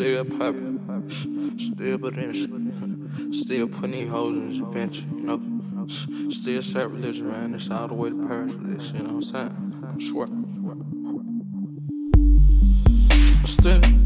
Still poppin', still potential, still putting these hoes in this adventure, you know. Still sacrilegious, man. It's all the way to Paris for this, you know what I'm saying? I swear. Still.